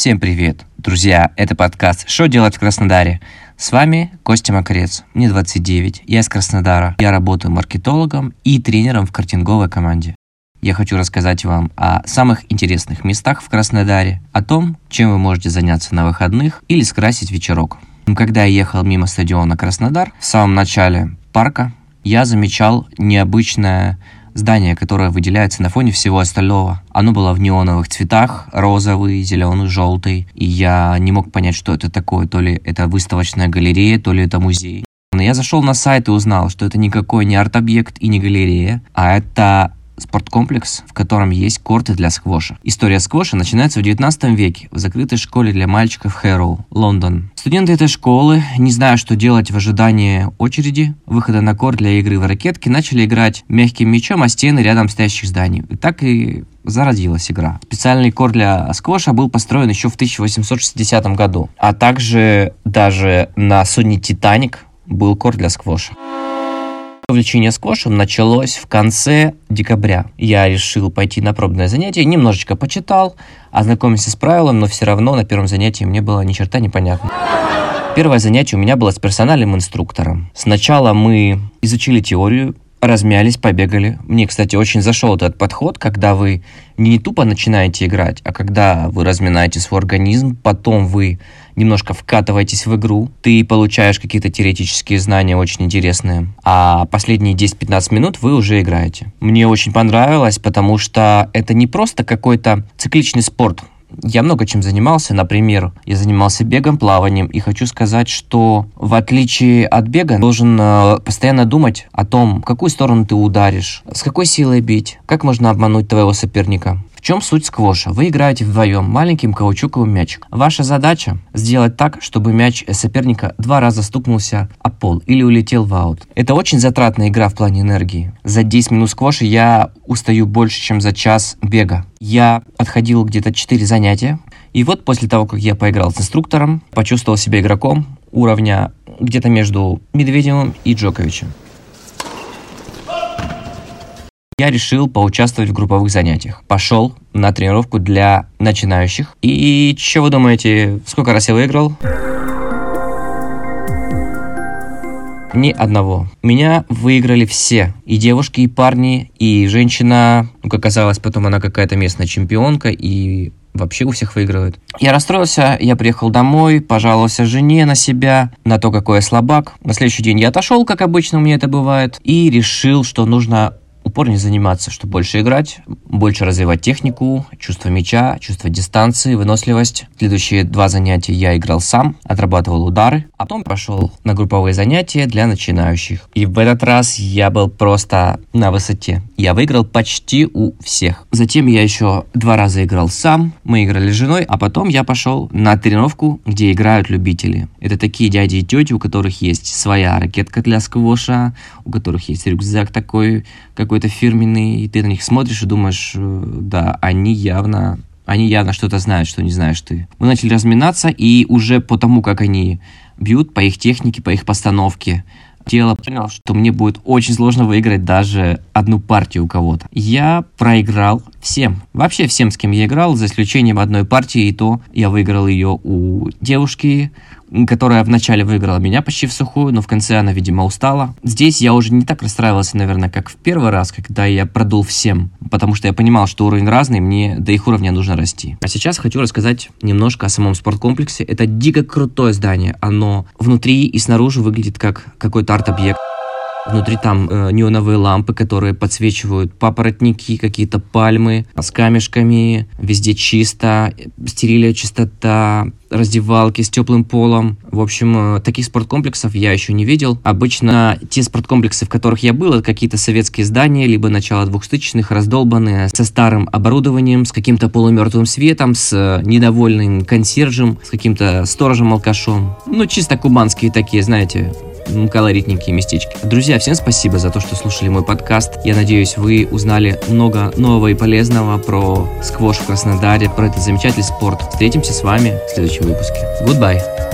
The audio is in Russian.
Всем привет, друзья, это подкаст «Что делать в Краснодаре?». С вами Костя Макарец, мне 29, я из Краснодара. Я работаю маркетологом и тренером в картинговой команде. Я хочу рассказать вам о самых интересных местах в Краснодаре, о том, чем вы можете заняться на выходных или скрасить вечерок. Когда я ехал мимо стадиона Краснодар, в самом начале парка, я замечал необычное здание, которое выделяется на фоне всего остального. Оно было в неоновых цветах, розовый, зеленый, желтый. И я не мог понять, что это такое. То ли это выставочная галерея, то ли это музей. Но я зашел на сайт и узнал, что это никакой не арт-объект и не галерея, а это спорткомплекс, в котором есть корты для сквоша. История сквоша начинается в 19 веке в закрытой школе для мальчиков Хэроу, Лондон. Студенты этой школы, не зная, что делать в ожидании очереди, выхода на корт для игры в ракетки, начали играть мягким мячом о стены рядом стоящих зданий. И так и зародилась игра. Специальный корт для сквоша был построен еще в 1860 году, а также даже на судне «Титаник» был корт для сквоша. Увлечение сквошем началось в конце декабря. Я решил пойти на пробное занятие, немножечко почитал, ознакомился с правилом, но все равно на первом занятии мне было ни черта непонятно. Первое занятие у меня было с персональным инструктором. Сначала мы изучили теорию, размялись, побегали. Мне, кстати, очень зашел этот подход, когда вы не тупо начинаете играть, а когда вы разминаете свой организм, потом вы немножко вкатываетесь в игру, ты получаешь какие-то теоретические знания очень интересные, а последние 10-15 минут вы уже играете. Мне очень понравилось, потому что это не просто какой-то цикличный спорт, я много чем занимался. Например, я занимался бегом, плаванием. И хочу сказать, что в отличие от бега, должен э, постоянно думать о том, в какую сторону ты ударишь, с какой силой бить, как можно обмануть твоего соперника. В чем суть сквоша? Вы играете вдвоем маленьким каучуковым мячиком. Ваша задача сделать так, чтобы мяч соперника два раза стукнулся о пол или улетел в аут. Это очень затратная игра в плане энергии. За 10 минут сквоша я устаю больше, чем за час бега. Я отходил где-то 4 занятия. И вот после того, как я поиграл с инструктором, почувствовал себя игроком уровня где-то между Медведевым и Джоковичем я решил поучаствовать в групповых занятиях. Пошел на тренировку для начинающих. И что вы думаете, сколько раз я выиграл? Ни одного. Меня выиграли все. И девушки, и парни, и женщина. Ну, как оказалось, потом она какая-то местная чемпионка, и вообще у всех выигрывают. Я расстроился, я приехал домой, пожаловался жене на себя, на то, какой я слабак. На следующий день я отошел, как обычно у меня это бывает, и решил, что нужно упорнее заниматься, чтобы больше играть, больше развивать технику, чувство мяча, чувство дистанции, выносливость. Следующие два занятия я играл сам, отрабатывал удары, а потом пошел на групповые занятия для начинающих. И в этот раз я был просто на высоте. Я выиграл почти у всех. Затем я еще два раза играл сам, мы играли с женой, а потом я пошел на тренировку, где играют любители. Это такие дяди и тети, у которых есть своя ракетка для сквоша, у которых есть рюкзак такой, какой-то фирменный, и ты на них смотришь и думаешь, э, да, они явно они явно что-то знают, что не знаешь ты. Мы начали разминаться, и уже по тому, как они бьют, по их технике, по их постановке, тело понял, что мне будет очень сложно выиграть даже одну партию у кого-то. Я проиграл всем. Вообще всем, с кем я играл, за исключением одной партии, и то я выиграл ее у девушки, которая вначале выиграла меня почти в сухую, но в конце она, видимо, устала. Здесь я уже не так расстраивался, наверное, как в первый раз, когда я продул всем, потому что я понимал, что уровень разный, мне до их уровня нужно расти. А сейчас хочу рассказать немножко о самом спорткомплексе. Это дико крутое здание. Оно внутри и снаружи выглядит как какой-то арт-объект. Внутри там э, неоновые лампы, которые подсвечивают папоротники, какие-то пальмы с камешками. Везде чисто, стерильная чистота, раздевалки с теплым полом. В общем, э, таких спорткомплексов я еще не видел. Обычно те спорткомплексы, в которых я был, это какие-то советские здания, либо начало двухтысячных, раздолбанные, со старым оборудованием, с каким-то полумертвым светом, с э, недовольным консьержем, с каким-то сторожем-алкашом. Ну, чисто кубанские такие, знаете, колоритненькие местечки. Друзья, всем спасибо за то, что слушали мой подкаст. Я надеюсь, вы узнали много нового и полезного про сквош в Краснодаре, про этот замечательный спорт. Встретимся с вами в следующем выпуске. Goodbye!